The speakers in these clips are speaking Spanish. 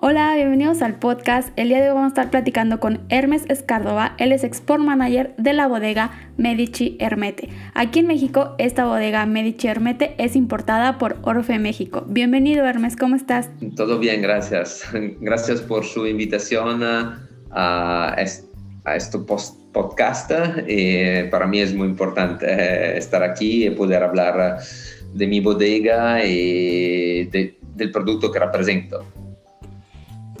Hola, bienvenidos al podcast. El día de hoy vamos a estar platicando con Hermes Escardova. Él es Export Manager de la bodega Medici Hermete. Aquí en México, esta bodega Medici Hermete es importada por Orfe México. Bienvenido, Hermes, ¿cómo estás? Todo bien, gracias. Gracias por su invitación a, este podcast. Eh, para mí es muy importante eh, estar aquí y poder hablar de mi bodega y del producto que represento.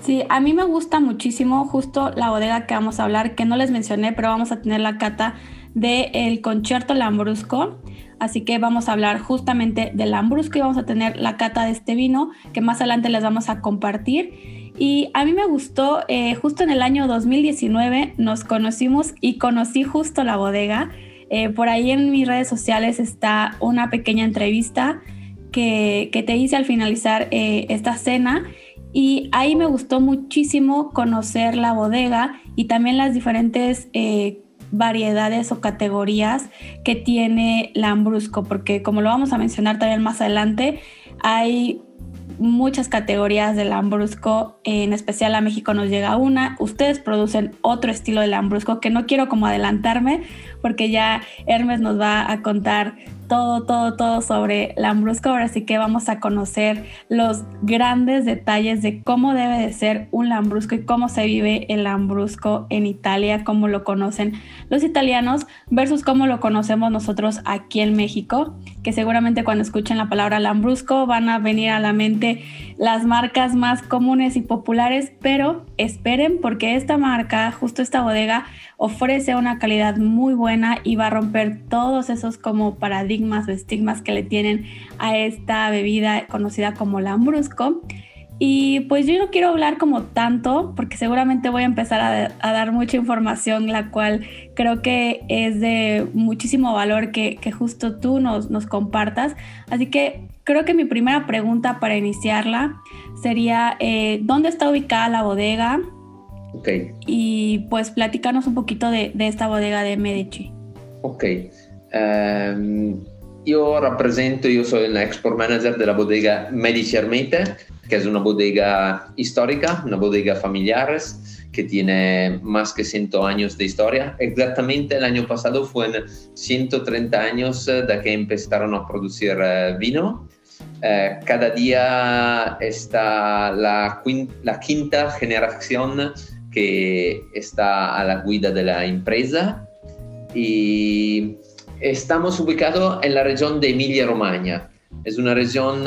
Sí, a mí me gusta muchísimo justo la bodega que vamos a hablar, que no les mencioné, pero vamos a tener la cata del el concierto Lambrusco. Así que vamos a hablar justamente del Lambrusco y vamos a tener la cata de este vino que más adelante les vamos a compartir. Y a mí me gustó, eh, justo en el año 2019 nos conocimos y conocí justo la bodega. Eh, por ahí en mis redes sociales está una pequeña entrevista que, que te hice al finalizar eh, esta cena y ahí me gustó muchísimo conocer la bodega y también las diferentes eh, variedades o categorías que tiene Lambrusco, porque como lo vamos a mencionar también más adelante, hay muchas categorías de Lambrusco, en especial a México nos llega una. Ustedes producen otro estilo de Lambrusco que no quiero como adelantarme porque ya Hermes nos va a contar todo, todo, todo sobre Lambrusco. Ahora sí que vamos a conocer los grandes detalles de cómo debe de ser un Lambrusco y cómo se vive el Lambrusco en Italia, cómo lo conocen los italianos versus cómo lo conocemos nosotros aquí en México, que seguramente cuando escuchen la palabra Lambrusco van a venir a la mente las marcas más comunes y populares, pero esperen porque esta marca, justo esta bodega, ofrece una calidad muy buena y va a romper todos esos como paradigmas o estigmas que le tienen a esta bebida conocida como lambrusco. Y pues yo no quiero hablar como tanto, porque seguramente voy a empezar a, dar mucha información, la cual creo que es de muchísimo valor que, justo tú nos, nos compartas. Así que creo que mi primera pregunta para iniciarla sería, eh, ¿dónde está ubicada la bodega? Ok. Y pues platicarnos un poquito de, de esta bodega de Medici. Ok. Um, io rappresento, io sono l'export manager della bodega Medici Armete, che è una bodega histórica, una bodega familiare que tiene más que 100 años de historia. Exactamente el año pasado fueron 130 años de que empezaron a producir eh, vino. Eh, cada día está la, la quinta generación que está a la guida de la empresa y estamos ubicados en la región de Emilia-Romagna. Es una región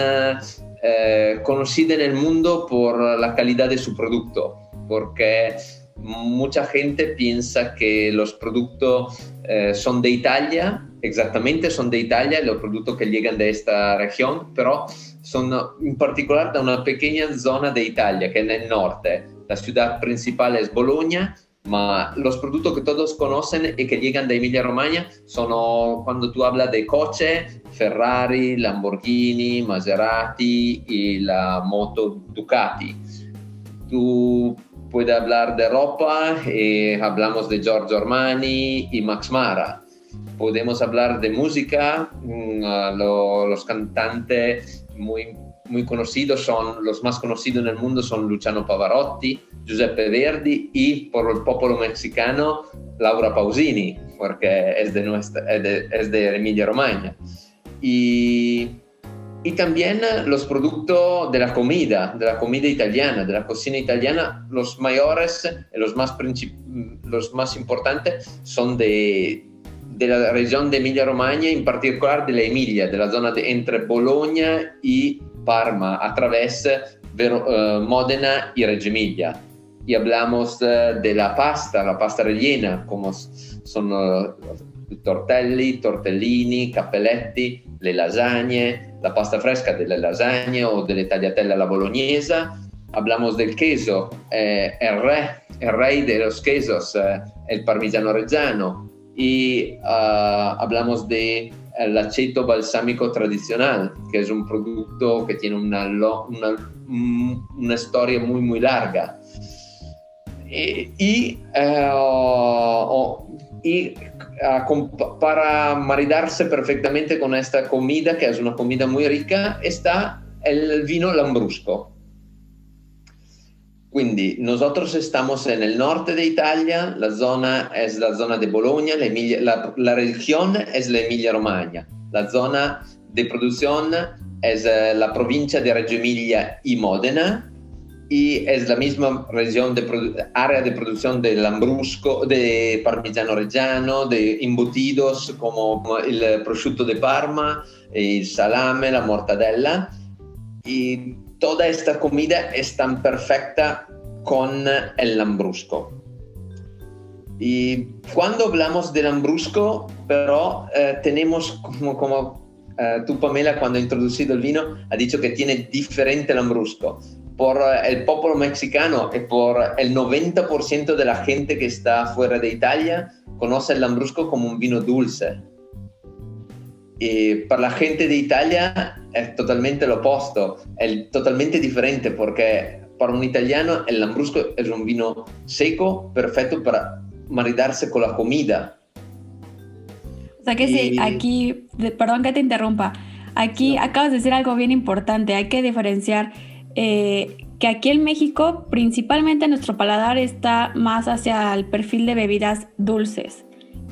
eh, conocida en el mundo por la calidad de su producto, porque mucha gente piensa que los productos eh, son de Italia, exactamente son de Italia, los productos que llegan de esta región, pero son en particular de una pequeña zona de Italia, que es en el norte, la ciudad principal es Bologna, ma los productos que todos conocen y que llegan de Emilia Romagna son cuando tú hablas de coche, Ferrari, Lamborghini, Maserati y la moto Ducati. Tú puedes hablar de ropa y hablamos de Giorgio Armani y Max Mara. Podemos hablar de música, mm, los cantantes muy muy conocidos son, los más conocidos en el mundo son Luciano Pavarotti, Giuseppe Verdi y por el pueblo mexicano Laura Pausini, porque es de, nuestra, es de, Emilia Romagna. Y, y también los productos de la comida, de la comida italiana, de la cocina italiana, los mayores, los más, los más importantes son de, de la región de Emilia Romagna, en particular de la Emilia, de la zona de, entre Bologna y Parma a través de uh, Modena y Reggio Emilia. Y hablamos uh, de la pasta, la pasta rellena, como son uh, tortelli, tortellini, cappelletti, le lasagne, la pasta fresca delle lasagne o delle tagliatelle alla bolognese, hablamos del queso, eh, el, rey, el rey de los quesos, eh, el parmigiano reggiano, y uh, hablamos de el aceito balsámico tradicional, que es un producto que tiene una, una, una historia muy, muy larga. Y, y, uh, y uh, para maridarse perfectamente con esta comida, que es una comida muy rica, está el vino lambrusco. Quindi nosotros estamos en el norte de Italia, la zona es la zona de Bologna, la, la, la región es la Emilia-Romagna, la zona de producción es eh, la provincia de Reggio Emilia y Modena y es la misma región de área de producción de lambrusco, de parmigiano reggiano, de embutidos como el prosciutto de Parma, el salame, la mortadella. Y toda esta comida es tan perfecta con el lambrusco. Y cuando hablamos del lambrusco, pero eh, tenemos como, como eh, tú, Pamela, cuando ha introducido el vino, ha dicho que tiene diferente lambrusco. Por eh, el pueblo mexicano y por el 90% de la gente que está fuera de Italia, conoce el lambrusco como un vino dulce. Y para la gente de Italia es totalmente lo opuesto, es totalmente diferente porque para un italiano el lambrusco es un vino seco, perfecto para maridarse con la comida. O sea que sí, aquí, perdón que te interrumpa, aquí acabas de decir algo bien importante, hay que diferenciar eh, que aquí en México principalmente nuestro paladar está más hacia el perfil de bebidas dulces.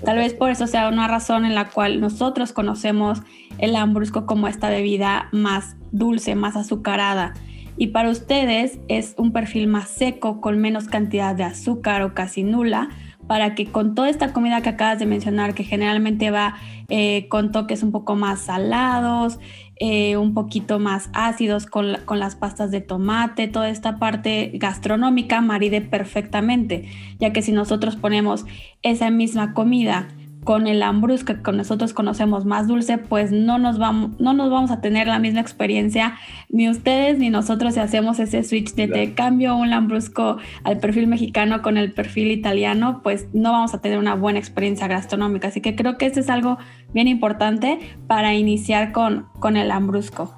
Tal vez por eso sea una razón en la cual nosotros conocemos el lambrusco como esta bebida más dulce, más azucarada. Y para ustedes es un perfil más seco, con menos cantidad de azúcar o casi nula, para que con toda esta comida que acabas de mencionar, que generalmente va eh, con toques un poco más salados, eh, un poquito más ácidos con, con, las pastas de tomate, toda esta parte gastronómica maride perfectamente, ya que si nosotros ponemos esa misma comida con el ambrus que nosotros conocemos más dulce, pues no nos, vamos, no nos vamos a tener la misma experiencia ni ustedes ni nosotros si hacemos ese switch de cambio un lambrusco al perfil mexicano con el perfil italiano, pues no vamos a tener una buena experiencia gastronómica. Así que creo que esto es algo bien importante para iniciar con, con el lambrusco.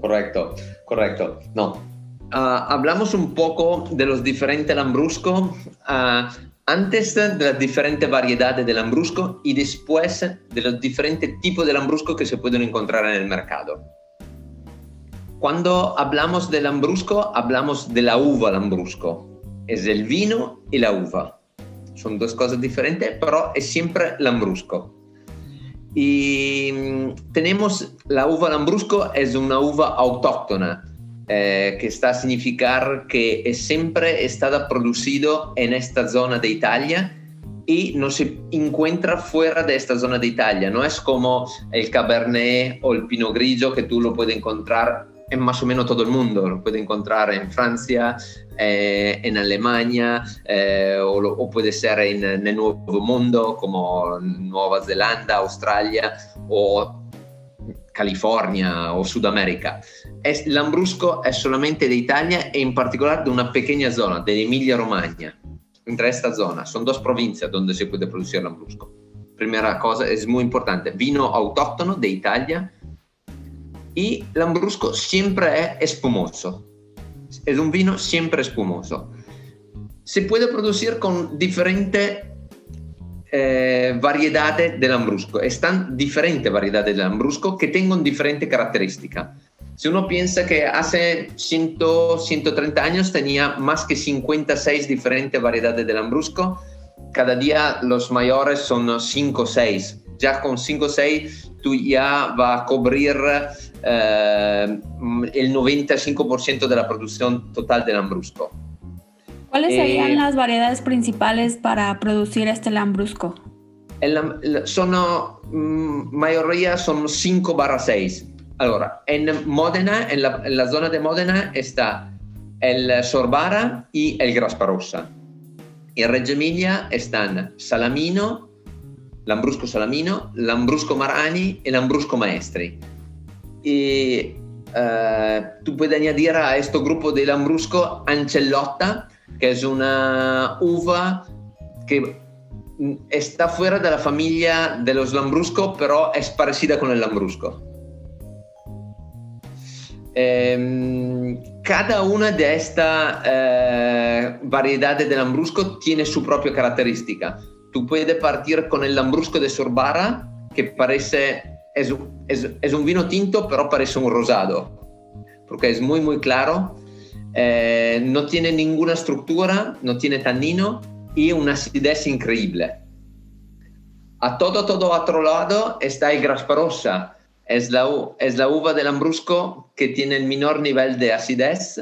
Correcto, correcto. No, ah, hablamos un poco de los diferentes lambruscos. Uh, antes de las diferentes variedades del lambrusco y después de los diferentes tipos de lambrusco que se pueden encontrar en el mercado. Cuando hablamos de lambrusco, hablamos de la uva lambrusco. Es el vino y la uva. Son dos cosas diferentes, pero es siempre lambrusco. Mm, tenemos la uva lambrusco, es una uva autóctona, eh, que está a significar que es siempre estado producido en esta zona de Italia y no se encuentra fuera de esta zona de Italia. No es como el Cabernet o el Pinot Grigio que tú lo puedes encontrar en más o menos todo el mundo. Lo puedes encontrar en Francia, eh, en Alemania eh, o, o, puede ser en, en, el Nuevo Mundo Zelanda, Australia o California o Sudamérica. Es, Lambrusco es solamente de Italia e en particular de una pequeña zona, de Emilia-Romagna. Entre esta zona, son dos provincias donde se puede producir Lambrusco. Primera cosa, es muy importante, vino autóctono de y Lambrusco siempre es espumoso. Es un vino siempre espumoso. Se puede producir con diferentes eh, variedades del Lambrusco. Están diferentes variedades del Lambrusco que tienen diferentes características. Si uno piensa que hace 100, 130 años tenía más que 56 diferentes variedades del Lambrusco, cada día los mayores son 5 o 6. Ya con 5 o 6 tú ya vas a cubrir eh, el 95% de la producción total del Lambrusco. ¿Cuáles serían eh, las variedades principales para producir este lambrusco? son, mm, mayoría son 5 barra 6. Ahora, en Modena, en la, zona de Modena está el Sorbara y el Grasparossa. En Reggio Emilia están Salamino, Lambrusco Salamino, Lambrusco Marani y Lambrusco Maestri. Y eh, tú puedes añadir a este grupo de lambrusco ancellota, que es una uva que está fuera de la familia de los lambrusco, pero es parecida con el lambrusco. Eh, cada una de estas eh, variedades de lambrusco tiene su propia característica. Tú puedes partir con el lambrusco de Sorbara, que parece, es, es, es un vino tinto, pero parece un rosado, porque es muy, muy claro. Eh, no tiene ninguna estructura, no tiene tannino y una acidez increíble. A todo, todo otro lado está el Grasparosa, es la, es la uva del Lambrusco que tiene el menor nivel de acidez,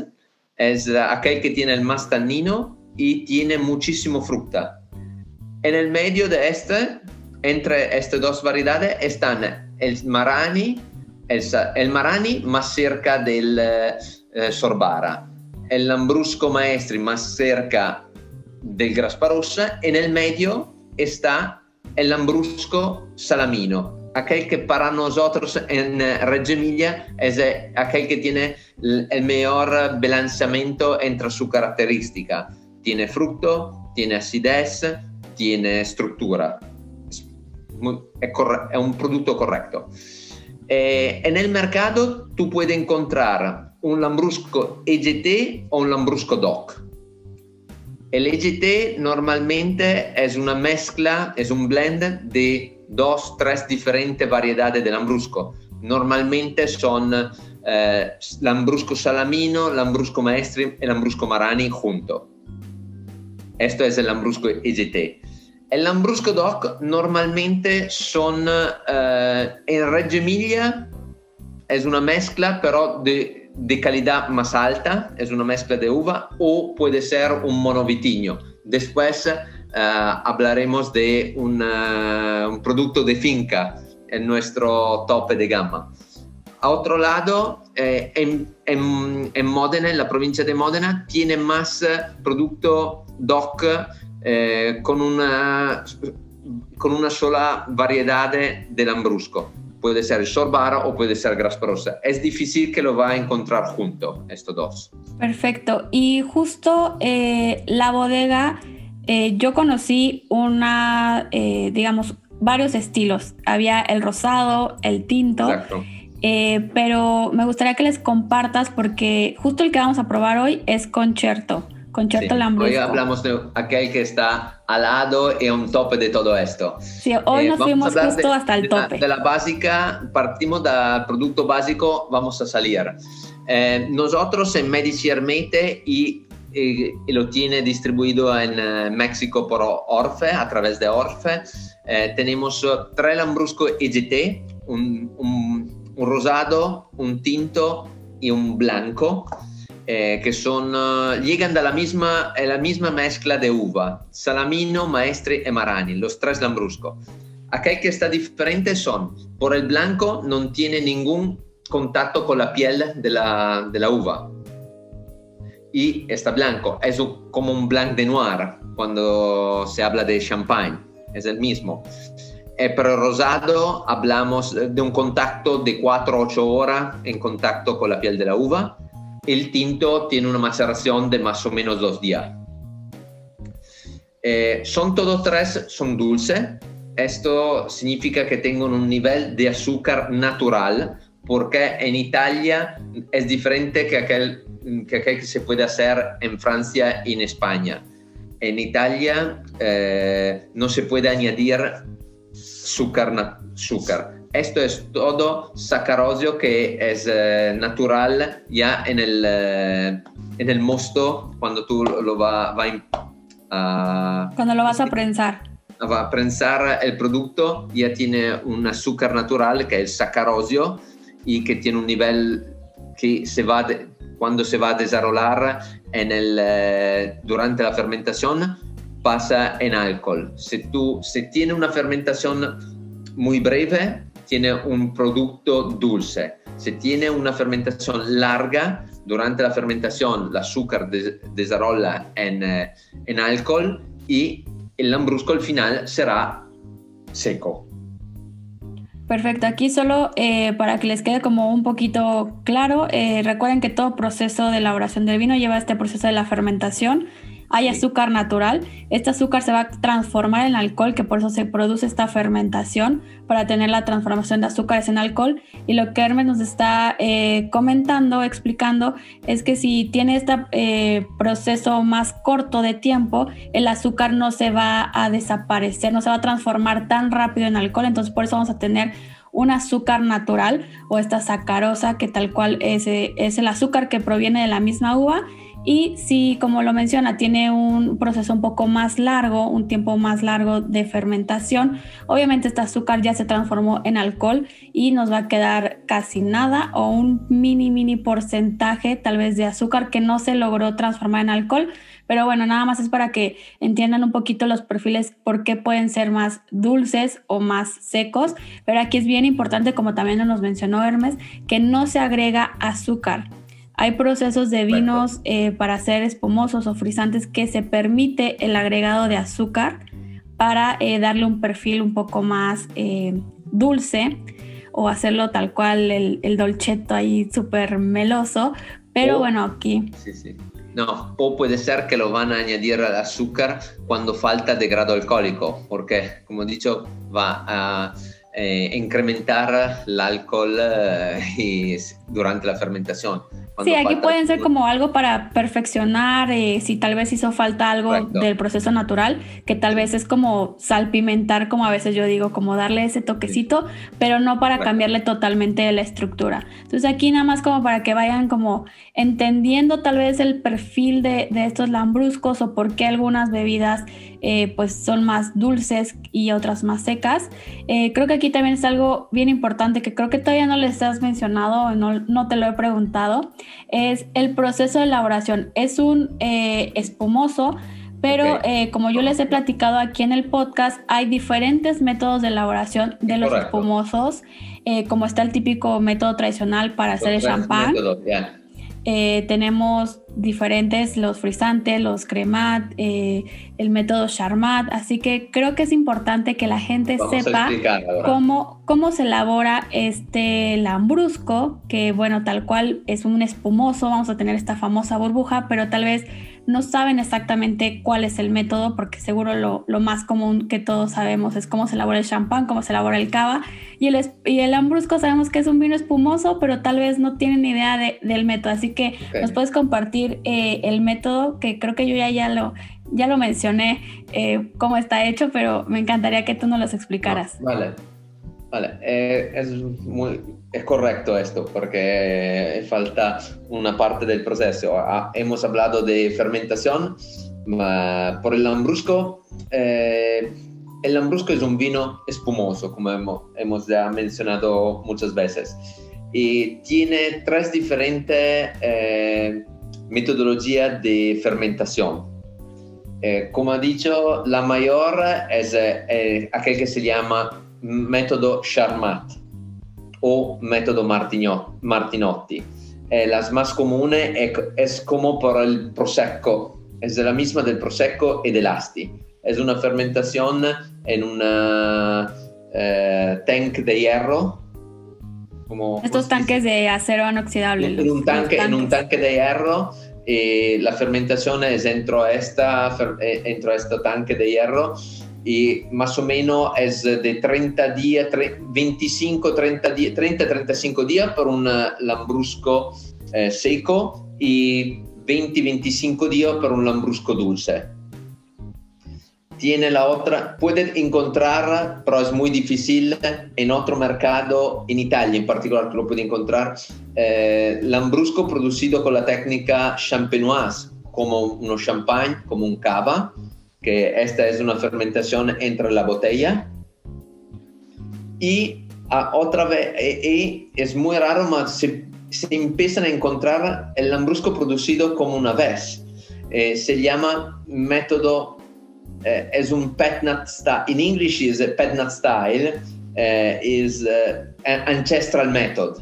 es aquel que tiene el más tannino y tiene muchísimo fruta. En el medio de este, entre estas dos variedades, están el Marani, el, el Marani más cerca del eh, Sorbara, el Lambrusco Maestri más cerca del Grasparossa, en el medio está el Lambrusco Salamino, aquel que para nosotros en eh, Reggio Emilia es eh, aquel que tiene el mejor balanceamiento entre su característica. Tiene fruto, tiene acidez, tiene estructura. Es, un producto correcto. Eh, en el mercado tú puedes encontrar un lambrusco EGT o un lambrusco DOC. El EGT normalmente es una mezcla, es un blend de dos, tres diferentes variedades de lambrusco. Normalmente son eh, lambrusco salamino, lambrusco maestri y lambrusco marani juntos. Esto es lambrusco EGT. Lambrusco DOC normalmente son eh, en Reggio Emilia, es una mezcla pero de, de, calidad más alta, es una mezcla de uva o puede ser un monovitiño. Después uh, hablaremos de una, un producto de finca en nuestro tope de gama. A otro lado, eh, en, en, en, Módena, en la provincia de Módena, tiene más producto DOC eh, con, una, con una sola variedad de lambrusco. Puede ser sorbara o puede ser grasparosa. Es difícil que lo va a encontrar junto, estos dos. Perfecto. Y justo eh, la bodega eh, yo conocí una, digamos, varios estilos. Había el rosado, el tinto. Eh, pero me gustaría que les compartas porque justo el que vamos a probar hoy es Concerto. Sí, Hoy hablamos de aquel que está al lado y un tope de todo esto. Sí, hoy nos fuimos justo hasta el tope. De la, básica, partimos del producto básico, vamos a salir. nosotros en Medici Hermete y y, lo tiene distribuido en uh, México por Orfe, a través de Orfe. Eh, tenemos tres Lambrusco EGT, un, un, un, rosado, un tinto y un blanco, eh, que son, uh, llegan de la misma, la misma mezcla de uva, Salamino, Maestri y Marani, los tres Lambrusco. Aquel que está diferente son, por el blanco no tiene ningún contacto con la piel de la, de uva, y está blanco. Es como un blanc de noir cuando se habla de champagne, es el mismo. Eh, pero rosado hablamos de un contacto de 4 a 8 horas en contacto con la piel de la uva. El tinto tiene una maceración de más o menos dos días. Eh, son todos tres, son dulces. Esto significa que tienen un nivel de azúcar natural, porque en Italia es diferente que aquel que, se puede hacer en Francia y en España. En Italia eh, no se puede añadir azúcar, azúcar. Esto es todo sacarosio que es eh, natural ya en el, eh, en el mosto cuando tú lo vas a... Cuando lo vas a prensar. Va a prensar el producto, ya tiene un azúcar natural que es sacarosio y que tiene un nivel que se va cuando se va a desarrollar en el, eh, durante la fermentación pasa en alcohol. Si, tú, si tiene una fermentación muy breve, tiene un producto dulce. Si tiene una fermentación larga, durante la fermentación el azúcar des, desarrolla en, eh, en alcohol y el lambrusco al final será seco. Perfecto, aquí solo eh, para que les quede como un poquito claro, eh, recuerden que todo proceso de elaboración del vino lleva este proceso de la fermentación hay azúcar natural. Este azúcar se va a transformar en alcohol, que por eso se produce esta fermentación para tener la transformación de azúcares en alcohol. Y lo que Hermes nos está eh, comentando, explicando, es que si tiene este eh, proceso más corto de tiempo, el azúcar no se va a desaparecer, no se va a transformar tan rápido en alcohol. Entonces por eso vamos a tener un azúcar natural o esta sacarosa que tal cual es, es el azúcar que proviene de la misma uva y si, como lo menciona, tiene un proceso un poco más largo, un tiempo más largo de fermentación, obviamente este azúcar ya se transformó en alcohol y nos va a quedar casi nada o un mini, mini porcentaje tal vez de azúcar que no se logró transformar en alcohol. Pero bueno, nada más es para que entiendan un poquito los perfiles, por qué pueden ser más dulces o más secos. Pero aquí es bien importante, como también nos mencionó Hermes, que no se agrega azúcar hay procesos de vinos eh, para ser espumosos o frisantes que se permite el agregado de azúcar para eh, darle un perfil un poco más eh, dulce o hacerlo tal cual el, el dolcetto ahí súper meloso. Pero bueno, aquí... Sí, sí. No, o puede ser que lo van a añadir al azúcar cuando falta de grado alcohólico, porque como he dicho va a incrementar el alcohol durante la fermentación. Sí, aquí pueden ser como algo para perfeccionar, eh, si tal vez hizo falta algo del proceso natural, que tal vez es como salpimentar, como a veces yo digo, como darle ese toquecito, pero no para cambiarle totalmente la estructura. Entonces aquí nada más como para que vayan como entendiendo tal vez el perfil de, de estos lambruscos o por qué algunas bebidas eh, pues son más dulces y otras más secas. Eh, creo que aquí también es algo bien importante que creo que todavía no les has mencionado, no, no te lo he preguntado, es el proceso de elaboración. Es un eh, espumoso, pero como yo les he platicado aquí en el podcast, hay diferentes métodos de elaboración de los espumosos, como está el típico método tradicional para hacer el champán. Eh, tenemos diferentes, los frisantes, los cremat, eh, el método Charmat, así que creo que es importante que la gente sepa cómo, cómo se elabora este lambrusco, que bueno, tal cual es un espumoso, vamos a tener esta famosa burbuja, pero tal vez no saben exactamente cuál es el método, porque seguro lo, lo, más común que todos sabemos es cómo se elabora el champán, cómo se elabora el cava, y el, y el lambrusco sabemos que es un vino espumoso, pero tal vez no tienen idea de, del método, así que nos puedes compartir eh, el método, que creo que yo ya, ya, lo, ya lo mencioné, eh, cómo está hecho, pero me encantaría que tú nos los explicaras. vale, vale, eh, es muy es correcto esto, porque falta una parte del proceso. Ah, hemos hablado de fermentación, pero por el lambrusco, eh, el lambrusco es un vino espumoso, como hemos, ya mencionado muchas veces, y tiene tres diferentes eh, metodologías de fermentación. Eh, como ha dicho, la mayor es aquel que se llama método Charmat o método Martinotti. Eh, las más comunes es, como por el Prosecco, es la misma del Prosecco y del Asti. Es una fermentación en un eh, tank de hierro. Como, Estos tanques de acero inoxidable. En un tanque, en un tanque de hierro y la fermentación es dentro esta, eh, este tanque de hierro y más o menos es de 30 días, 25, 30 días, 30, 35 días por un lambrusco eh, seco y 20, 25 días por un lambrusco dulce. Tiene la otra, puede encontrar, pero es muy difícil en otro mercado, en Italia en particular, que lo puede encontrar, eh, lambrusco producido con la técnica champenoise, como uno champagne, como un cava, que esta es una fermentación entre la botella y otra vez, y, es muy raro, se, se, empiezan a encontrar el lambrusco producido como una vez. Eh, se llama método, eh, es un petnat style, in English is a petnat style, eh, is ancestral method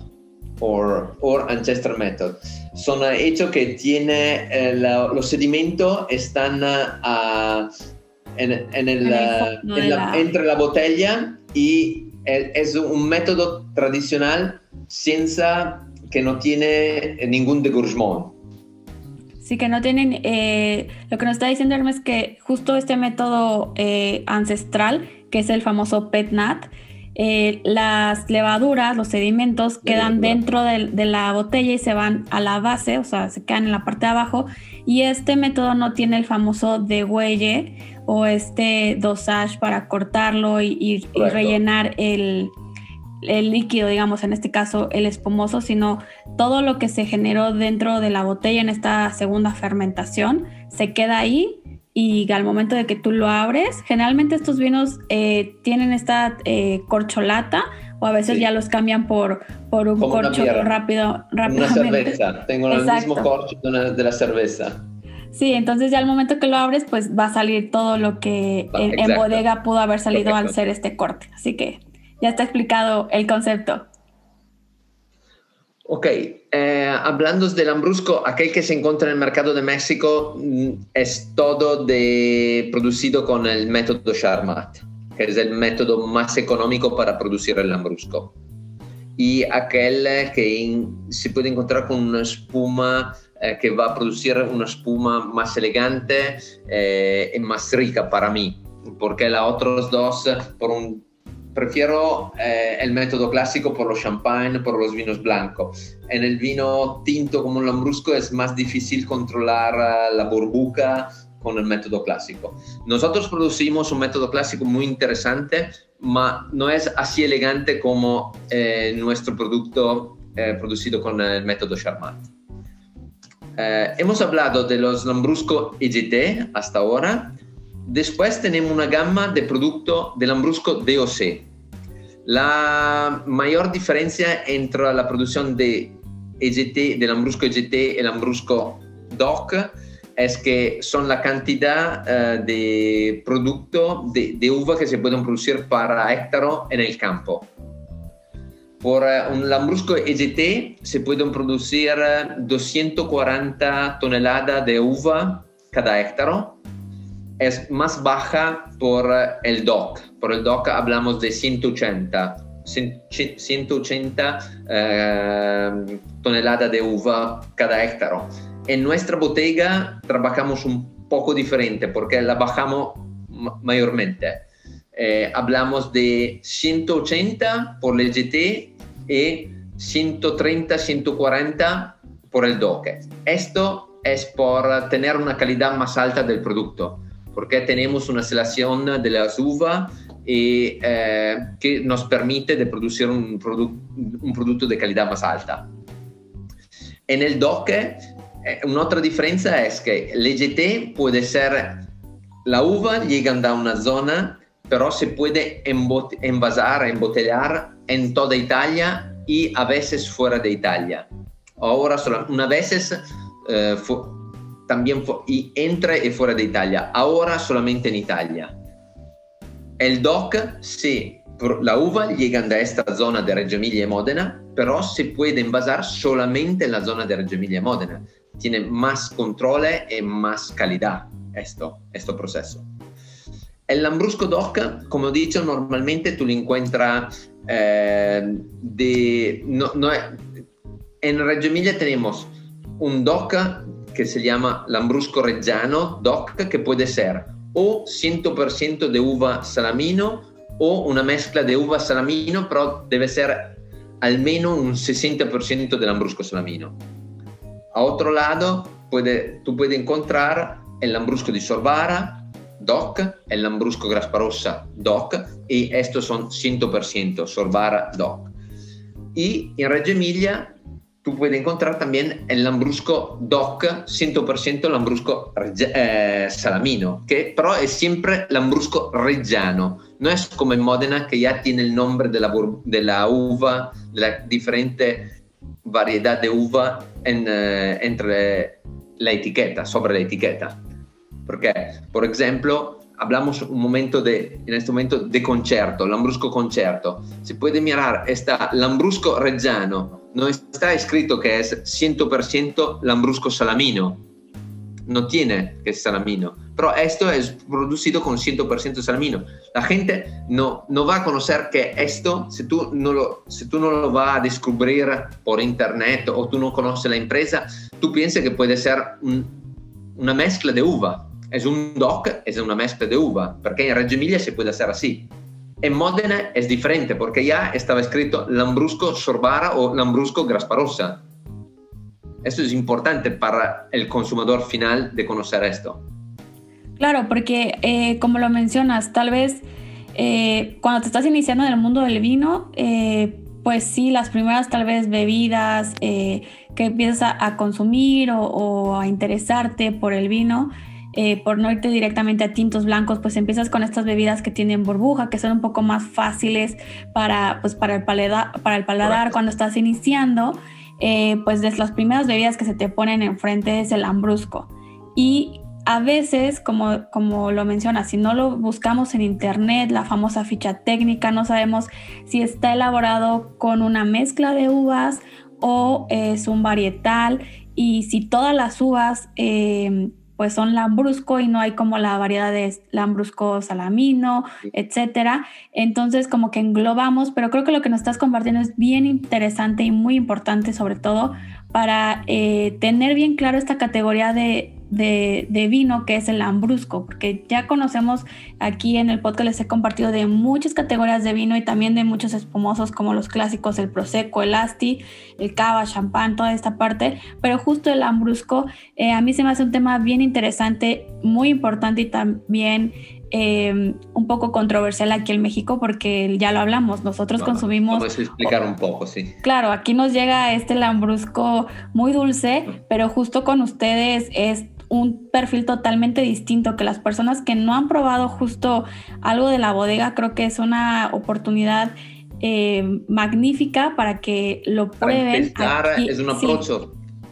or, or ancestral method son hechos que tiene eh, los sedimentos están uh, en, en el, en la, entre la botella y es, un método tradicional senza que no tiene ningún degorgement. Sí, que no tienen, eh, lo que nos está diciendo Hermes es que justo este método eh, ancestral, que es el famoso PETNAT, eh, las levaduras, los sedimentos quedan dentro de, la botella y se van a la base, o sea, se quedan en la parte de abajo. Y este método no tiene el famoso degüelle o este dosage para cortarlo y, rellenar el, el líquido, digamos, en este caso el espumoso, sino todo lo que se generó dentro de la botella en esta segunda fermentación se queda ahí y al momento de que tú lo abres, generalmente estos vinos eh, tienen esta eh, corcholata o a veces ya los cambian por, por un corcho rápido. Una cerveza, tengo el mismo corcho de, la cerveza. Sí, entonces ya al momento que lo abres, pues va a salir todo lo que en, bodega pudo haber salido al ser este corte. Así que ya está explicado el concepto. Ok, eh, hablando del Lambrusco, aquel que se encuentra en el mercado de México mm, es todo de, producido con el método Charmat, que es el método más económico para producir el Lambrusco. Y aquel que se puede encontrar con una espuma eh, que va a producir una espuma más elegante eh, y más rica para mí, porque las otras dos, por un prefiero eh, el método clásico por los champagne, por los vinos blancos. En el vino tinto como el lambrusco es más difícil controlar eh, la burbuja con el método clásico. Nosotros producimos un método clásico muy interesante, pero no es así elegante como eh, nuestro producto producido con el método Charmat. hemos hablado de los Lambrusco EGT hasta ahora. Después tenemos una gama de productos de Lambrusco DOC, la mayor diferencia entre la producción de EGT, del Lambrusco EGT y el Lambrusco DOC es que son la cantidad uh, de producto de, uva que se pueden producir para hectaro en el campo. Por uh, un Lambrusco EGT se pueden producir 240 toneladas de uva cada hectaro es más baja por el DOC. Por el DOC hablamos de 180, 180 eh, toneladas de uva cada hectare. En nuestra bodega trabajamos un poco diferente porque la bajamos mayormente. Eh, hablamos de 180 por el GT y 130, 140 por el DOC. Esto es por tener una calidad más alta del producto porque tenemos una selección de las uvas y, eh, que nos permite de producir un, un, producto de calidad más alta. En el DOC, eh, una otra diferencia es que el EGT puede ser, la uva llega a una zona, pero se puede envasar, embotellar en toda Italia y a veces fuera de Italia. Ahora, una vez eh, también y entra y fuera de Italia, ahora solamente en Italia. El DOC, sí, la uva llega a esta zona de Reggio Emilia y Módena, pero se puede envasar solamente en la zona de Reggio Emilia y Módena. Tiene más control y más calidad esto, este proceso. El Lambrusco DOC, como he dicho, normalmente tú lo encuentras eh, de... No, no, en Reggio Emilia tenemos un DOC que se llama Lambrusco Reggiano DOC, que puede ser o 100% de uva salamino o una mezcla de uva salamino, pero debe ser al menos un 60% de Lambrusco salamino. A otro lado, puede, tú puedes encontrar el Lambrusco di Sorbara, DOC, el Lambrusco Grasparossa, DOC, y estos son 100% Sorbara, DOC. Y en Reggio Emilia tú puedes encontrar también el Lambrusco DOC, 100% Lambrusco eh, Salamino, que pero es siempre Lambrusco Reggiano. No es como en Módena que ya tiene el nombre de la, de la uva, de la diferente variedad de uva en, eh, entre la etiqueta, sobre la etiqueta. Porque, por ejemplo, hablamos un momento de, en este momento de concierto, Lambrusco Concerto. Se puede mirar, está Lambrusco Reggiano, no está escrito que es 100% Lambrusco Salamino. no tiene que salamino. Pero esto es producido con 100% salamino. La gente no, no va a conocer que esto, si tú, no lo, si tú no lo vas a descubrir por internet o tú no conoces la empresa, tú piensas que puede ser una mezcla de uva. Es un DOC, es una mezcla de uva, porque en Reggio Emilia se puede hacer así. En Modena es diferente porque ya estaba escrito Lambrusco Sorbara o Lambrusco Grasparosa. Esto es importante para el consumidor final de conocer esto. Claro, porque eh, como lo mencionas, tal vez eh, cuando te estás iniciando en el mundo del vino, eh, pues sí, las primeras tal vez bebidas que empiezas a, consumir o, a interesarte por el vino, por no irte directamente a tintos blancos, pues empiezas con estas bebidas que tienen burbuja, que son un poco más fáciles para, pues para, el, paladar, para el paladar cuando estás iniciando. Eh, pues de las primeras bebidas que se te ponen enfrente es el lambrusco. Y a veces, como, como lo mencionas, si no lo buscamos en internet, la famosa ficha técnica, no sabemos si está elaborado con una mezcla de uvas o es un varietal y si todas las uvas eh, pues son lambrusco y no hay como la variedad de lambrusco salamino, etcétera. Entonces como que englobamos, pero creo que lo que nos estás compartiendo es bien interesante y muy importante sobre todo para eh, tener bien claro esta categoría de, de, vino que es el lambrusco, porque ya conocemos aquí en el podcast les he compartido de muchas categorías de vino y también de muchos espumosos como los clásicos, el prosecco, el asti, el cava, champán, toda esta parte, pero justo el lambrusco eh, a mí se me hace un tema bien interesante, muy importante y también eh, un poco controversial aquí en México porque ya lo hablamos, nosotros consumimos... Vamos a explicar un poco, sí. Claro, aquí nos llega este lambrusco muy dulce, pero justo con ustedes es un perfil totalmente distinto, que las personas que no han probado justo algo de la bodega, creo que es una oportunidad eh, magnífica para que lo prueben. es un approach.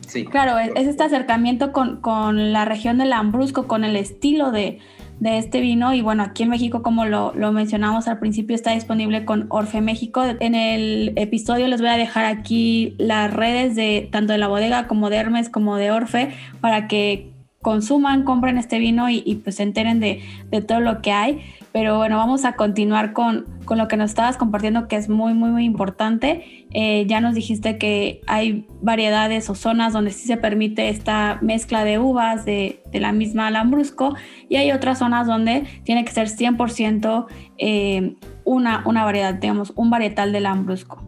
Sí. Claro, es, este acercamiento con, con, la región del Lambrusco, con el estilo de, de este vino y bueno, aquí en México como lo, lo, mencionamos al principio está disponible con Orfe México. En el episodio les voy a dejar aquí las redes de tanto de la bodega como de Hermes como de Orfe para que consuman, compren este vino y, pues se enteren de, todo lo que hay. Pero bueno, vamos a continuar con, con, lo que nos estabas compartiendo, que es muy, muy, muy importante. Eh, ya nos dijiste que hay variedades o zonas donde sí se permite esta mezcla de uvas de, la misma Lambrusco y hay otras zonas donde tiene que ser 100% eh, una, una variedad, digamos, un varietal de Lambrusco.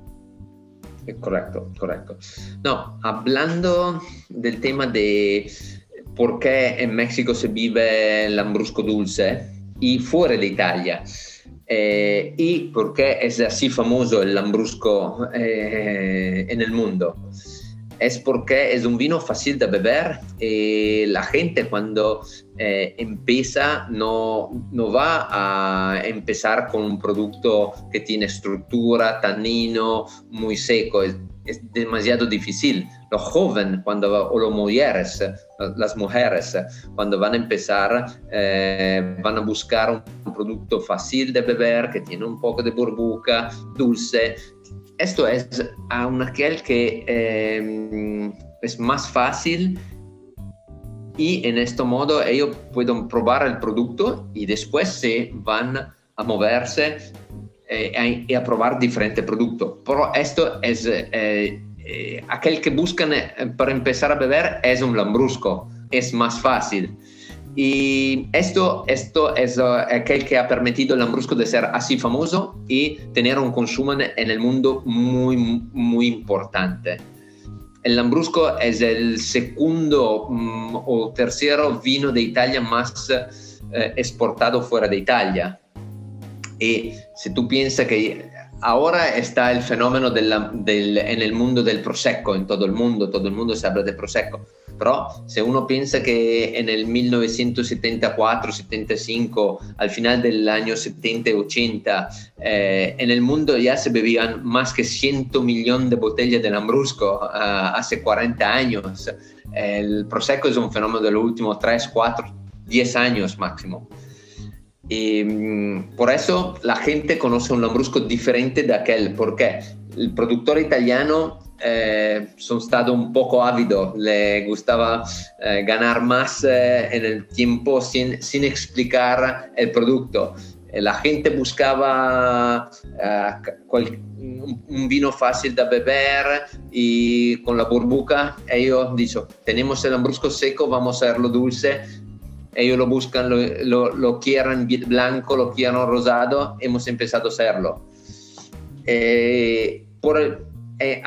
Correcto, correcto. No, hablando del tema de por qué en México se vive lambrusco dulce y fuera de Italia. Eh, y por qué es así famoso el lambrusco eh, en el mundo. Es porque es un vino fácil de beber y la gente cuando eh, empieza no, no va a empezar con un producto que tiene estructura, tanino, muy seco. Es, demasiado difícil. Los jóvenes, cuando, o las mujeres, las mujeres, cuando van a empezar, eh, van a buscar un producto fácil de beber, que tiene un poco de burbuja, dulce. Esto es a un aquel que eh, es más fácil y en este modo ellos pueden probar el producto y después se van a moverse eh, y a probar diferentes productos. Pero esto es, eh, eh, aquel que buscan para empezar a beber es un lambrusco, es más fácil. Y esto, esto es aquel que ha permitido al lambrusco de ser así famoso y tener un consumo en el mundo muy, muy importante. El Lambrusco es el segundo mm, o tercero vino de Italia más exportado fuera de Italia. Y si tú piensas que ahora está el fenómeno del, en el mundo del Prosecco, en todo el mundo, todo el mundo se habla de Prosecco, pero si uno piensa que en el 1974-75, al final del año 70 80, eh, en el mundo ya se bebían más que 100 millones de botellas de Lambrusco uh, hace 40 años. El Prosecco es un fenómeno de los últimos 3, 4, 10 años máximo. Mm, por eso la gente conoce un lambrusco diferente de aquel, porque el productor italiano eh, son estado un poco ávido, le gustaba eh, ganar más eh, en el tiempo sin, sin explicar el producto. Eh, la gente buscaba cual, un, vino fácil de beber y con la burbuja ellos dicen, tenemos el lambrusco seco, vamos a hacerlo dulce. Ellos lo buscan, lo, lo, lo quieren blanco, lo quieren rosado, hemos empezado a hacerlo. por el, eh,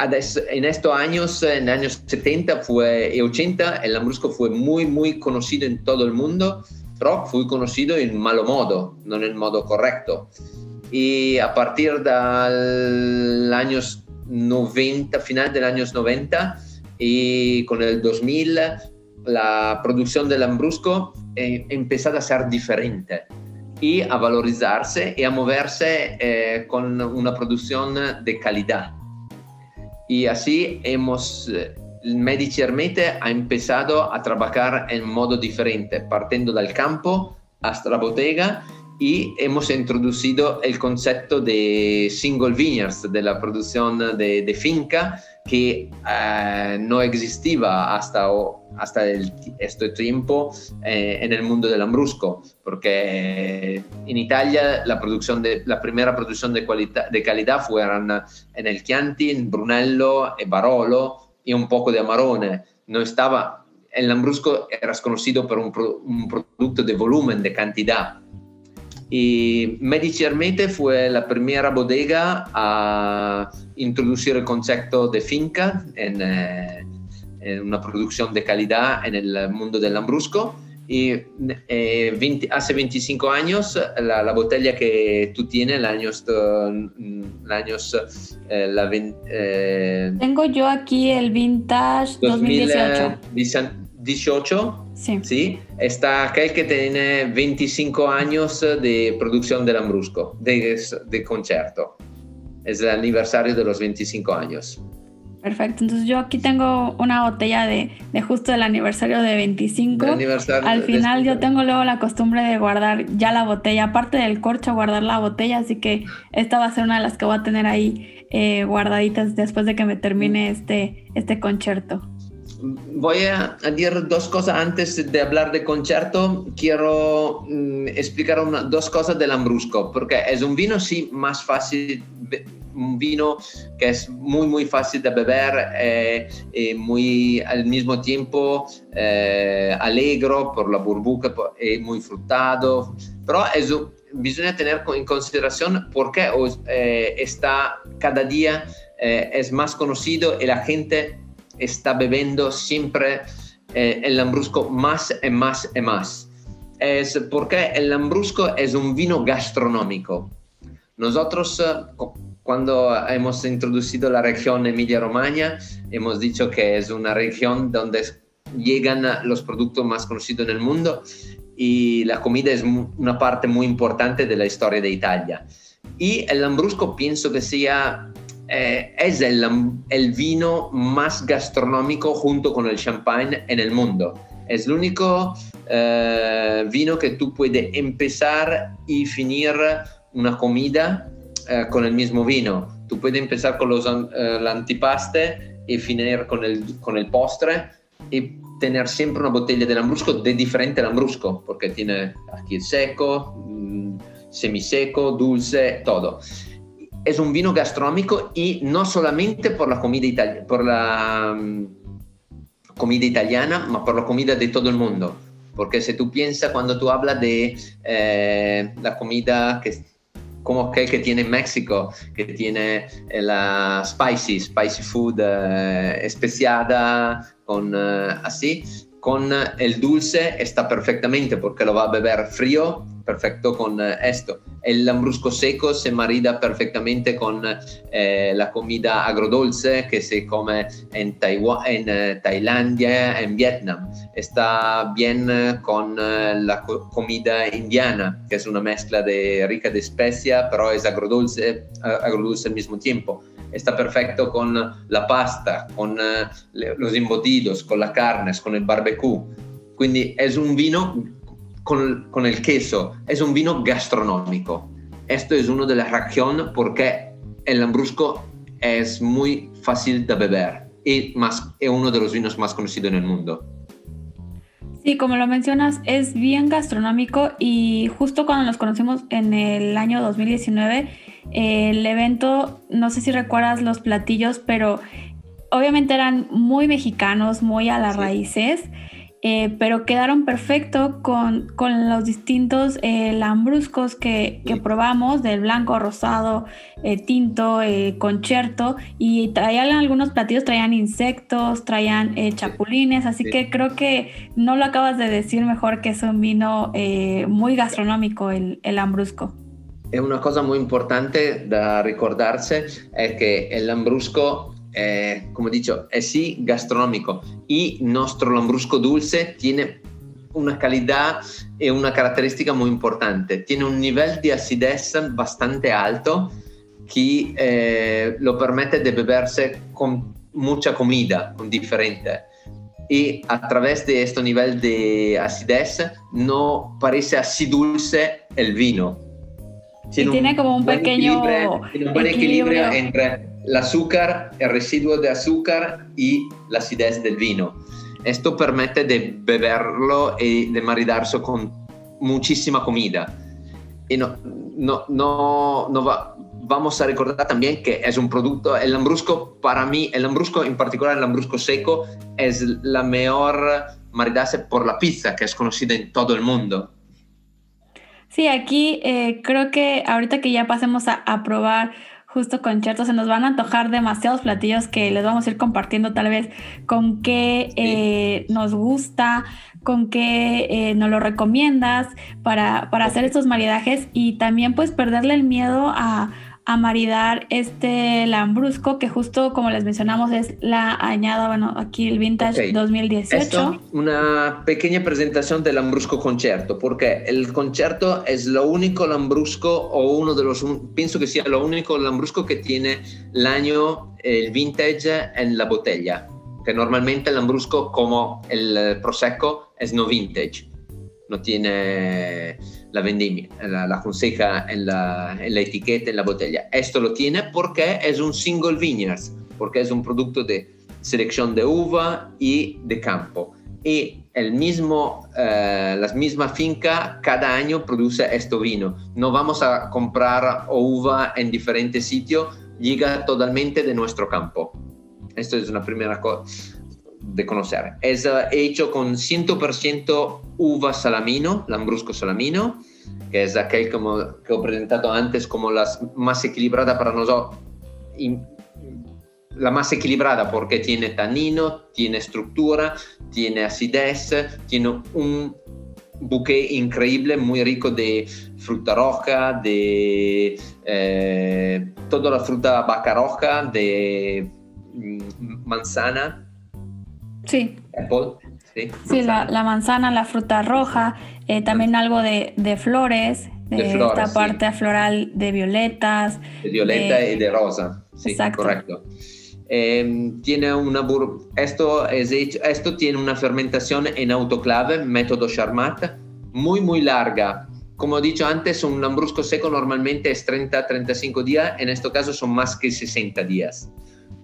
en estos años, en años 70 fue, y 80, el Lambrusco fue muy, muy conocido en todo el mundo, pero fue conocido en malo modo, no en el modo correcto. Y a partir del años 90, final de los años 90 y con el 2000, la producción del Lambrusco eh, empezó a ser diferente y a valorizarse y a moverse eh, con una producción de calidad y así hemos, eh, Medici Hermete ha empezado a trabajar en modo diferente, partiendo del campo hasta la bodega y hemos introducido el concepto de single vineyards, de la producción de, de finca, que uh, no existía hasta, hasta el, este tiempo eh, en el mundo del Ambrusco, porque en Italia la, producción de, la primera producción de, de calidad fueron en el Chianti, en Brunello, en Barolo y un poco de Amarone. No estaba, el Lambrusco era conocido por un, un producto de volumen, de cantidad. Y Medici Hermete fue la primera bodega a introducir el concepto de finca en, eh, en una producción de calidad en el mundo del Lambrusco. Y eh, 20, hace 25 años la, la, botella que tú tienes, el años, el años eh, la, eh, Tengo yo aquí el Vintage 2018. 2018 Sí. ¿sí? Está aquel que tiene 25 años de producción del Lambrusco, de, de concierto. Es el aniversario de los 25 años. Perfecto, entonces yo aquí tengo una botella de, de justo del aniversario de 25. Aniversario Al final yo tengo luego la costumbre de guardar ya la botella, aparte del corcho, guardar la botella, así que esta va a ser una de las que voy a tener ahí eh, guardaditas después de que me termine este, este concierto voy a, decir dos cosas antes de hablar de concierto. Quiero mm, explicar una, dos cosas del Lambrusco, porque es un vino sí más fácil, un vino que es muy muy fácil de beber, eh, y muy al mismo tiempo eh, alegro por la burbuja, y muy frutado, pero es bisogna tener en consideración porque eh, está cada día eh, es más conocido y la gente está bebiendo siempre eh, el lambrusco más y más y más. Es porque el lambrusco es un vino gastronómico. Nosotros, eh, cuando hemos introducido la región Emilia-Romagna, hemos dicho que es una región donde llegan los productos más conocidos en el mundo y la comida es una parte muy importante de la historia de Italia. Y el lambrusco pienso que sea eh, es el, el, vino más gastronómico junto con el champagne en el mundo. Es el único eh, vino que tú puedes empezar y finir una comida eh, con el mismo vino. Tú puedes empezar con los eh, antipaste y finir con el, con el postre y tener siempre una botella de lambrusco de diferente lambrusco, porque tiene aquí el seco, mm, semiseco, dulce, todo es un vino gastronómico y no solamente por la comida, itali por la, um, comida italiana, por la comida de todo el mundo. Porque si tú piensas cuando tú hablas de eh, la comida que, como aquel que tiene México, que tiene eh, la spicy, spicy food eh, especiada, con así, con el dulce está perfectamente porque lo va a beber frío, perfecto con eh, esto. El lambrusco seco se marida perfectamente con eh, la comida agrodulce que se come en, Taiwan, en uh, Tailandia, en Vietnam. Está bien con uh, la co comida indiana, que es una mezcla de rica de especia, pero es agrodulce, agrodulce al mismo tiempo está perfecto con la pasta, con eh, los embutidos, con las carnes, con el barbecue. Quindi es un vino con, con, el queso, es un vino gastronómico. Esto es una de las razones por qué el Lambrusco es muy fácil de beber y más, es uno de los vinos más conocidos en el mundo. Sí, como lo mencionas, es bien gastronómico y justo cuando nos conocimos en el año 2019, el evento, no sé si recuerdas los platillos, pero obviamente eran muy mexicanos, muy a las raíces. Eh, pero quedaron perfecto con, los distintos eh, lambruscos que, probamos, del blanco, rosado, eh, tinto, concierto, y traían algunos platillos, traían insectos, traían chapulines, así que creo que no lo acabas de decir mejor que es un vino muy gastronómico el, el lambrusco. Es una cosa muy importante de recordarse, es que el lambrusco eh, como dicho, es sí gastronómico y nuestro lambrusco dulce tiene una calidad y una característica muy importante. Tiene un nivel de acidez bastante alto que eh, lo permite de beberse con mucha comida, con diferente. Y a través de este nivel de acidez no parece así dulce el vino. Tiene, tiene como un pequeño tiene un buen equilibrio entre el azúcar, el residuo de azúcar y la acidez del vino. Esto permite de beberlo y de maridarse con muchísima comida. Y no, no, no, no va, vamos a recordar también que es un producto, el lambrusco, para mí, el lambrusco, en particular el lambrusco seco, es la mejor maridarse por la pizza, que es conocida en todo el mundo. Sí, aquí eh, creo que ahorita que ya pasemos a, a probar justo conciertos, se nos van a antojar demasiados platillos que les vamos a ir compartiendo tal vez con qué eh, nos gusta, con qué eh, nos lo recomiendas para, para hacer estos maridajes y también pues perderle el miedo a a maridar este Lambrusco, que justo como les mencionamos es la añada, bueno, aquí el Vintage 2018. una pequeña presentación del Lambrusco Concerto, porque el Concerto es lo único Lambrusco o uno de los, pienso que sea lo único Lambrusco que tiene el año, el Vintage en la botella, que normalmente el Lambrusco como el Prosecco es no Vintage, no tiene la vendimia, la, la conseja en la, en la, etiqueta, en la botella. Esto lo tiene porque es un single vineyards, porque es un producto de selección de uva y de campo. Y el mismo, eh, la misma finca cada año produce este vino. No vamos a comprar uva en diferentes sitios, llega totalmente de nuestro campo. Esto es una primera cosa de conocer. Es uh, hecho con 100% uva salamino, lambrusco salamino, que es aquel como, que he presentado antes como la más equilibrada para nosotros. La más equilibrada porque tiene tanino, tiene estructura, tiene acidez, tiene un bouquet increíble, muy rico de fruta roja, de eh, toda la fruta vaca roja, de mm, manzana, Sí. sí. la, manzana, la fruta roja, eh, también algo de, flores, de, esta parte floral de violetas. De violeta y de rosa, sí, correcto. Em, tiene una esto, es esto tiene una fermentación en autoclave, método Charmat, muy, muy larga. Como he dicho antes, un lambrusco seco normalmente es 30-35 días, en este caso son más que 60 días.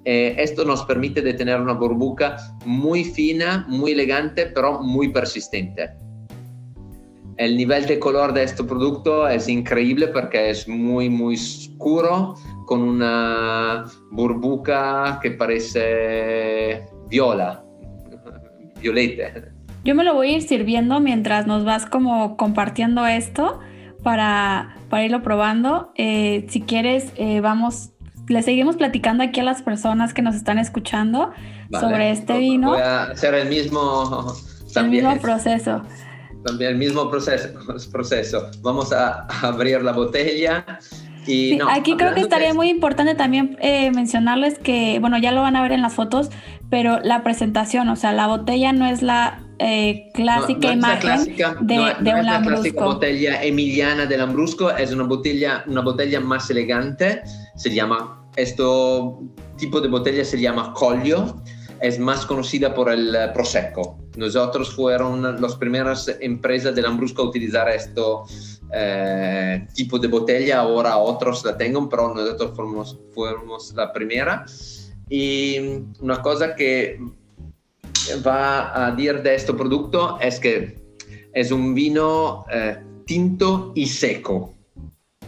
Eh, esto nos permite de tener una burbuja muy fina, muy elegante, pero muy persistente. El nivel de color de este producto es increíble porque es muy, muy oscuro, con una burbuja que parece viola, violeta. Yo me lo voy a ir sirviendo mientras nos vas como compartiendo esto para, para irlo probando. Eh, si quieres, eh, vamos le seguimos platicando aquí a las personas que nos están escuchando sobre este vino. Voy a hacer el mismo, también, el mismo proceso. También el mismo proceso. proceso. Vamos a abrir la botella. Y aquí creo que estaría muy importante también eh, mencionarles que, bueno, ya lo van a ver en las fotos, pero la presentación, o sea, la botella no es la eh, clásica imagen de, de un La clásica botella emiliana del Lambrusco es una botella, una botella más elegante, se llama, este tipo de botella se llama Collio, es más conocida por el Prosecco. Nosotros fueron las primeras empresas del Lambrusco a utilizar esto, eh, tipo de botella, ahora otros la tengan, pero nosotros fuimos, fuimos la primera. Y una cosa que va a decir de este producto es que es un vino eh, tinto y seco.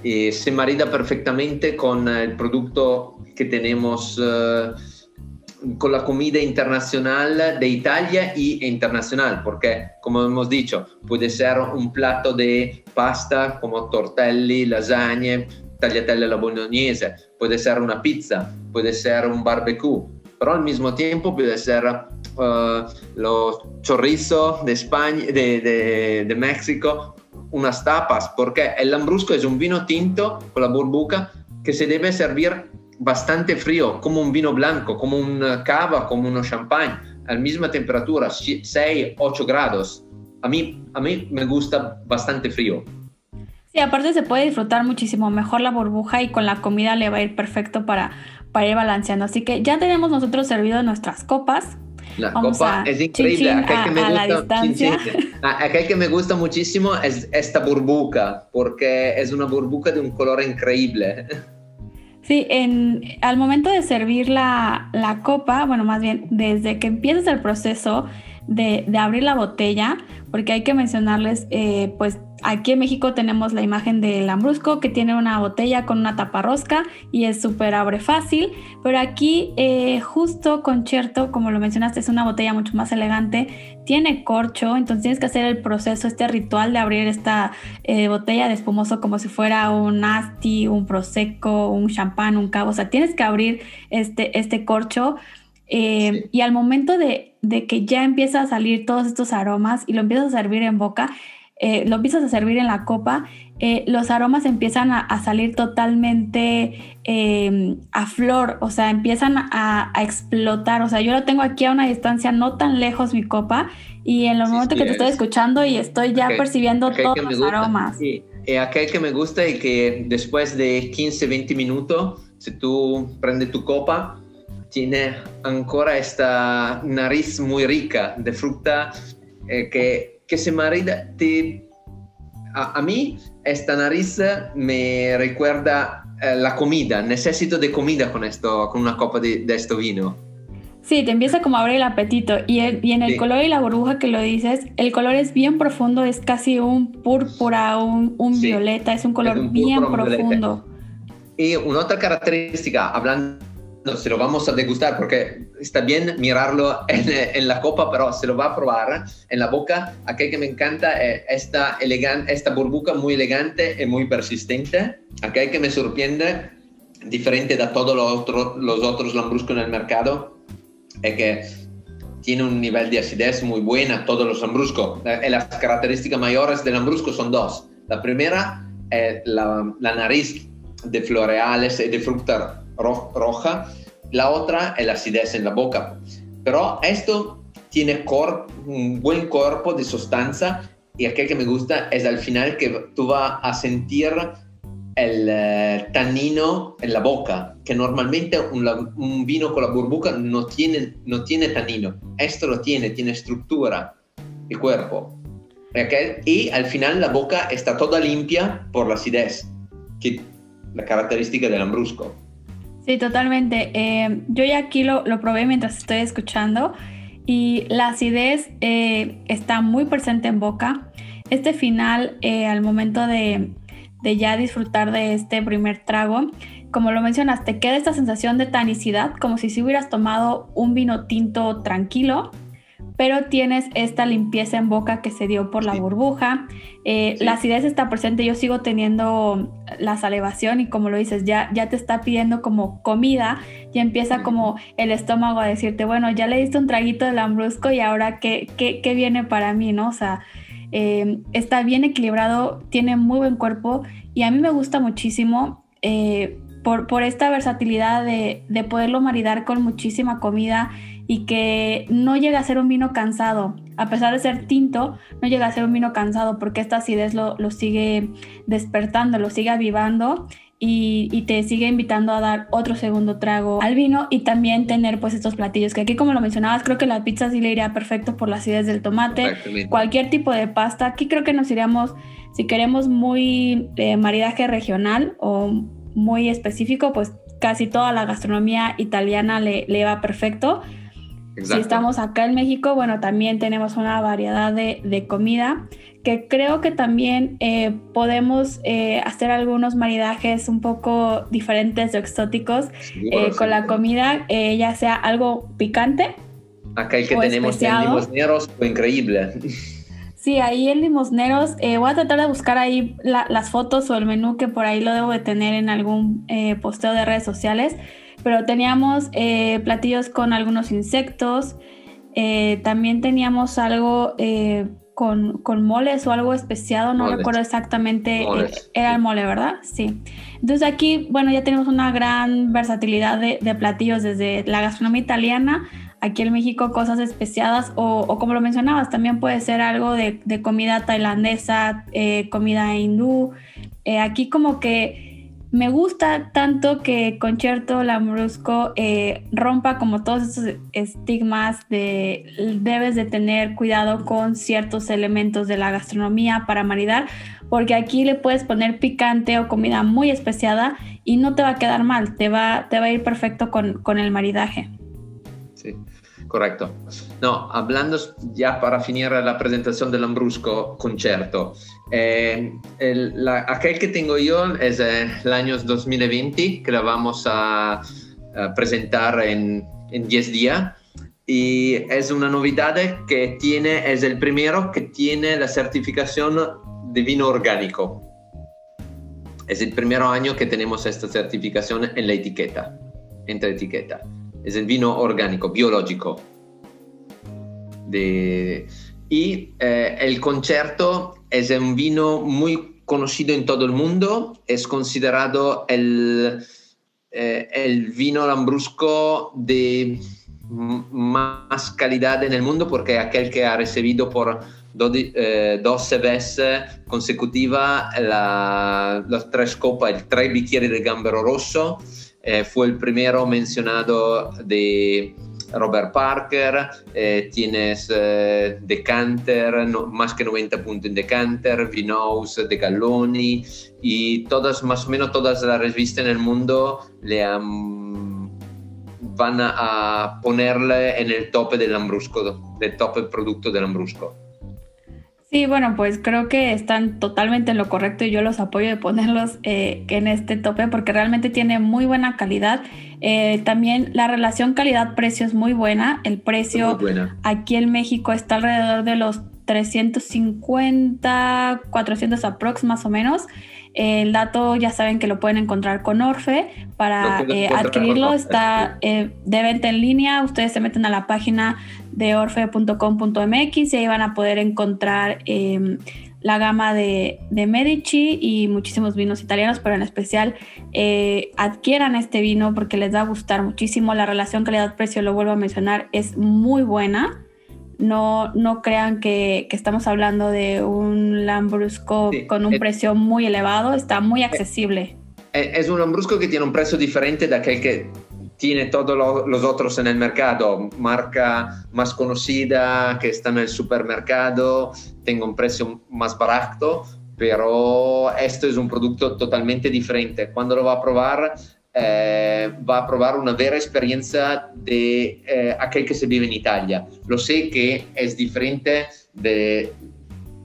Y se marida perfectamente con el producto que tenemos, uh, con la comida internacional de Italia y internacional, porque como hemos dicho, puede ser un plato de pasta como tortelli, lasagne, tagliatelle alla bolognese, puede ser una pizza, puede ser un barbecue, pero al mismo tiempo puede ser uh, los chorizo de España, de, de, de México, unas tapas, porque el lambrusco es un vino tinto con la burbuja que se debe servir bastante frío, como un vino blanco, como un cava, como un champagne, a la misma temperatura, 6, 8 grados. A mí, a mí me gusta bastante frío. Sí, aparte se puede disfrutar muchísimo mejor la burbuja y con la comida le va a ir perfecto para, para ir balanceando. Así que ya tenemos nosotros servido nuestras copas. La copa es increíble. Acá que me a, gusta, Acá que me gusta muchísimo es esta burbuja, porque es una burbuja de un color increíble. Sí, en, al momento de servir la, la, copa, bueno, más bien desde que empiezas el proceso de, de abrir la botella, porque hay que mencionarles, eh, pues aquí en México tenemos la imagen del Lambrusco que tiene una botella con una tapa rosca y es súper abre fácil, pero aquí eh, justo Concierto, como lo mencionaste, es una botella mucho más elegante, tiene corcho, entonces tienes que hacer el proceso, este ritual de abrir esta eh, botella de espumoso como si fuera un asti, un prosecco, un champán, un cabo, o sea, tienes que abrir este, este corcho eh, y al momento de, que ya empieza a salir todos estos aromas y lo empiezas a servir en boca, eh, lo empiezas a servir en la copa, eh, los aromas empiezan a, salir totalmente em, a flor, o sea, empiezan a, explotar. O sea, yo lo tengo aquí a una distancia no tan lejos mi copa y en los momentos que te estoy escuchando y estoy ya percibiendo todos los aromas. Sí. aquel que me gusta y que después de 15, 20 minutos, si tú prendes tu copa, tiene ancora esta nariz muy rica de fruta eh, que, que, se marida. Te, a, a, mí esta nariz me recuerda eh, la comida, necesito de comida con, esto, con una copa de, de este vino. Sí, te empieza como a abrir el apetito. Y, y en el color y la burbuja que lo dices, el color es bien profundo, es casi un púrpura, un, un sí, violeta, es un color es un bien profundo. Y una otra característica, hablando se lo vamos a degustar porque está bien mirarlo en, la copa, pero se lo va a probar en la boca. Aquel que me encanta es esta, burbuja muy elegante y muy persistente. Aquel que me sorprende, diferente de todos los, otros los otros lambruscos en el mercado, es que tiene un nivel de acidez muy buena, todos los lambruscos. Y las características mayores del lambrusco son dos. La primera es la, nariz de floreales y de fruta roja, la otra es la acidez en la boca. Pero esto tiene un buen cuerpo de sustancia y aquel que me gusta es al final que tú vas a sentir el uh, tanino en la boca, que normalmente un, un, vino con la burbuja no tiene, no tiene tanino. Esto lo tiene, tiene estructura el cuerpo. Okay? Y al final la boca está toda limpia por la acidez, que la característica del ambrusco. Sí, totalmente. Eh, yo ya aquí lo, lo, probé mientras estoy escuchando y la acidez eh, está muy presente en boca. Este final, eh, al momento de, de, ya disfrutar de este primer trago, como lo mencionaste, queda esta sensación de tanicidad, como si si hubieras tomado un vino tinto tranquilo, pero tienes esta limpieza en boca que se dio por la burbuja. Eh, la acidez está presente, yo sigo teniendo la salevación y como lo dices, ya, ya te está pidiendo como comida, y empieza como el estómago a decirte, bueno, ya le diste un traguito de lambrusco y ahora qué, qué, qué viene para mí, ¿no? O sea, eh, está bien equilibrado, tiene muy buen cuerpo y a mí me gusta muchísimo. Eh, por, por, esta versatilidad de, de poderlo maridar con muchísima comida y que no llega a ser un vino cansado. A pesar de ser tinto, no llega a ser un vino cansado porque esta acidez lo, lo sigue despertando, lo sigue avivando y, te sigue invitando a dar otro segundo trago al vino y también tener pues estos platillos que aquí como lo mencionabas creo que la pizza sí le iría perfecto por las ideas del tomate. Cualquier tipo de pasta. Aquí creo que nos iríamos si queremos muy eh, maridaje regional o muy específico pues casi toda la gastronomía italiana le, le va perfecto si estamos acá en México, bueno, también tenemos una variedad de, de comida que creo que también eh, podemos eh, hacer algunos maridajes un poco diferentes o exóticos eh, con la comida, ya sea algo picante. Acá el que tenemos en limosneros fue increíble. Sí, ahí en limosneros, voy a tratar de buscar ahí las fotos o el menú que por ahí lo debo de tener en algún posteo de redes sociales pero teníamos eh, platillos con algunos insectos, eh, también teníamos algo eh, con, con, moles o algo especiado, no recuerdo exactamente, era el mole, ¿verdad? Sí. Entonces aquí, bueno, ya tenemos una gran versatilidad de, de platillos desde la gastronomía italiana aquí en México cosas especiadas o, o, como lo mencionabas, también puede ser algo de, de comida tailandesa, comida hindú. aquí como que me gusta tanto que Concierto Lambrusco eh, rompa como todos esos estigmas de debes de tener cuidado con ciertos elementos de la gastronomía para maridar, porque aquí le puedes poner picante o comida muy especiada y no te va a quedar mal, te va, te va a ir perfecto con, con el maridaje. Sí. Correcto. No, hablando ya para finir la presentación del Lambrusco concierto, eh, aquel que tengo yo es eh, el año 2020, que la vamos a, presentar en, en 10 días. Y es una novedad que tiene, es el primero que tiene la certificación de vino orgánico. Es el primer año que tenemos esta certificación en la etiqueta, en la etiqueta es el vino orgánico, biológico. De, y eh, el concierto es un vino muy conocido en todo el mundo, es considerado el, eh, el vino lambrusco de más calidad en el mundo porque aquel que ha recibido por 12 eh, veces consecutivas las tres copas, el tres bicchieri de gambero rosso. Eh, fue el primero mencionado de Robert Parker, eh, tienes eh, Decanter, más que 90 puntos en Decanter, Vinous, De Galloni y todas, más o menos todas las revistas en el mundo le han, van a ponerle en el tope del Lambrusco, del top producto del Lambrusco. Sí, bueno, pues creo que están totalmente en lo correcto y yo los apoyo de ponerlos eh, en este tope porque realmente tiene muy buena calidad. Eh, también la relación calidad-precio es muy buena. El precio aquí en México está alrededor de los 350, 400 aprox más o menos. El dato ya saben que lo pueden encontrar con Orfe. Para eh, adquirirlo está eh, de venta en línea. Ustedes se meten a la página de orfe.com.mx y ahí van a poder encontrar em, la gama de, de, Medici y muchísimos vinos italianos, pero en especial eh, adquieran este vino porque les va a gustar muchísimo. La relación calidad-precio, lo vuelvo a mencionar, es muy buena no, no crean que, estamos hablando de un Lambrusco con un precio muy elevado, está muy accesible. Es un Lambrusco que tiene un precio diferente de aquel que tiene todos los otros en el mercado, marca más conocida que está en el supermercado, tengo un precio más barato, pero esto es un producto totalmente diferente. Cuando lo va a probar, eh, va a probar una vera experiencia de eh, aquel que se vive en Italia. Lo sé que es diferente de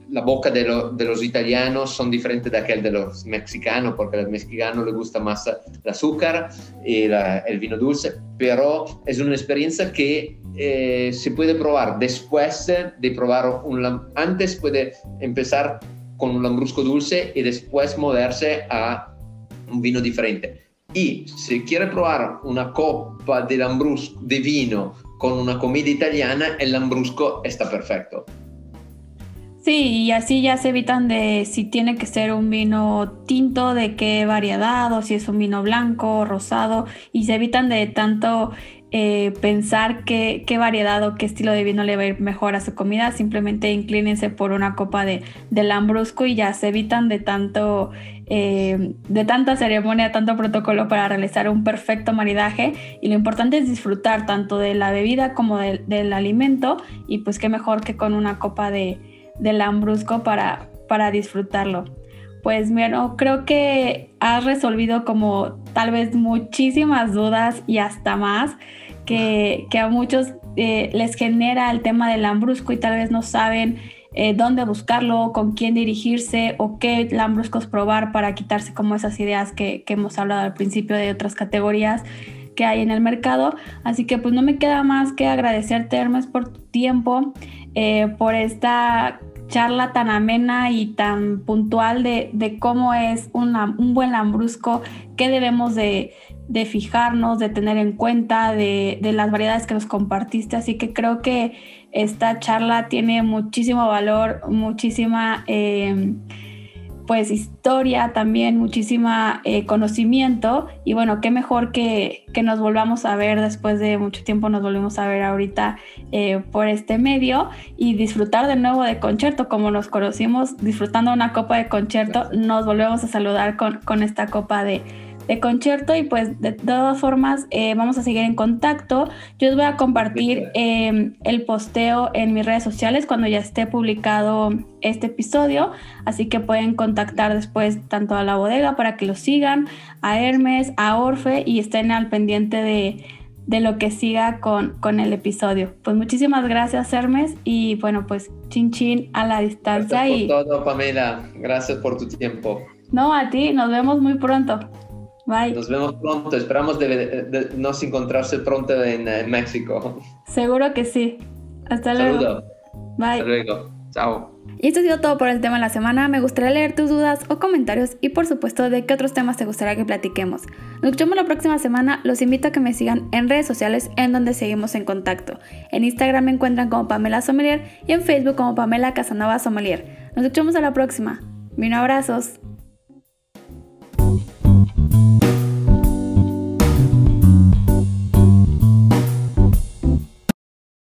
la boca de, los italianos son diferentes de aquel de los mexicanos, porque al mexicano le gusta más el azúcar y el vino dulce, pero es una experiencia que eh, se puede probar después de probar un antes puede empezar con un lambrusco dulce y después moverse a un vino diferente y si quiere probar una copa de lambrusco de vino con una comida italiana, el lambrusco está perfecto. Sí, y así ya se evitan de si tiene que ser un vino tinto, de qué variedad, o si es un vino blanco o rosado, y se evitan de tanto eh, pensar qué, variedad o qué estilo de vino le va a ir mejor a su comida, simplemente inclínense por una copa de, lambrusco y ya se evitan de tanto eh, de tanta ceremonia, tanto protocolo para realizar un perfecto maridaje. Y lo importante es disfrutar tanto de la bebida como del alimento. Y pues qué mejor que con una copa de, de lambrusco para, para disfrutarlo. Pues bueno, creo que has resolvido como tal vez muchísimas dudas y hasta más que, a muchos eh, les genera el tema del lambrusco y tal vez no saben eh, dónde buscarlo, con quién dirigirse o qué lambruscos probar para quitarse como esas ideas que, hemos hablado al principio de otras categorías que hay en el mercado. Así que pues no me queda más que agradecerte Hermes por tu tiempo, eh, por esta charla tan amena y tan puntual de, cómo es un buen lambrusco, qué debemos de, de fijarnos, de tener en cuenta, de, las variedades que nos compartiste. Así que creo que esta charla tiene muchísimo valor, muchísima eh, pues historia también, muchísima eh, conocimiento. Y bueno, qué mejor que, nos volvamos a ver después de mucho tiempo, nos volvemos a ver ahorita eh, por este medio y disfrutar de nuevo de concierto, como nos conocimos, disfrutando una copa de concierto, nos volvemos a saludar con, con esta copa de de concierto y pues de todas formas eh, vamos a seguir en contacto. Yo os voy a compartir em, el posteo en mis redes sociales cuando ya esté publicado este episodio, así que pueden contactar después tanto a la bodega para que lo sigan, a Hermes, a Orfe y estén al pendiente de, de lo que siga con, con el episodio. Pues muchísimas gracias Hermes y bueno pues chin chin a la distancia. Gracias y... por todo Pamela, gracias por tu tiempo. No, a ti, nos vemos muy pronto. Bye. Nos vemos pronto. Esperamos de, nos encontrarse pronto en, México. Seguro que sí. Hasta luego. Saludo. Bye. Hasta luego. Chao. Y esto ha sido todo por el tema de la semana. Me gustaría leer tus dudas o comentarios y por supuesto de qué otros temas te gustaría que platiquemos. Nos escuchamos la próxima semana. Los invito a que me sigan en redes sociales en donde seguimos en contacto. En Instagram me encuentran como Pamela Sommelier y en Facebook como Pamela Casanova Sommelier. Nos escuchamos a la próxima. Mil abrazos.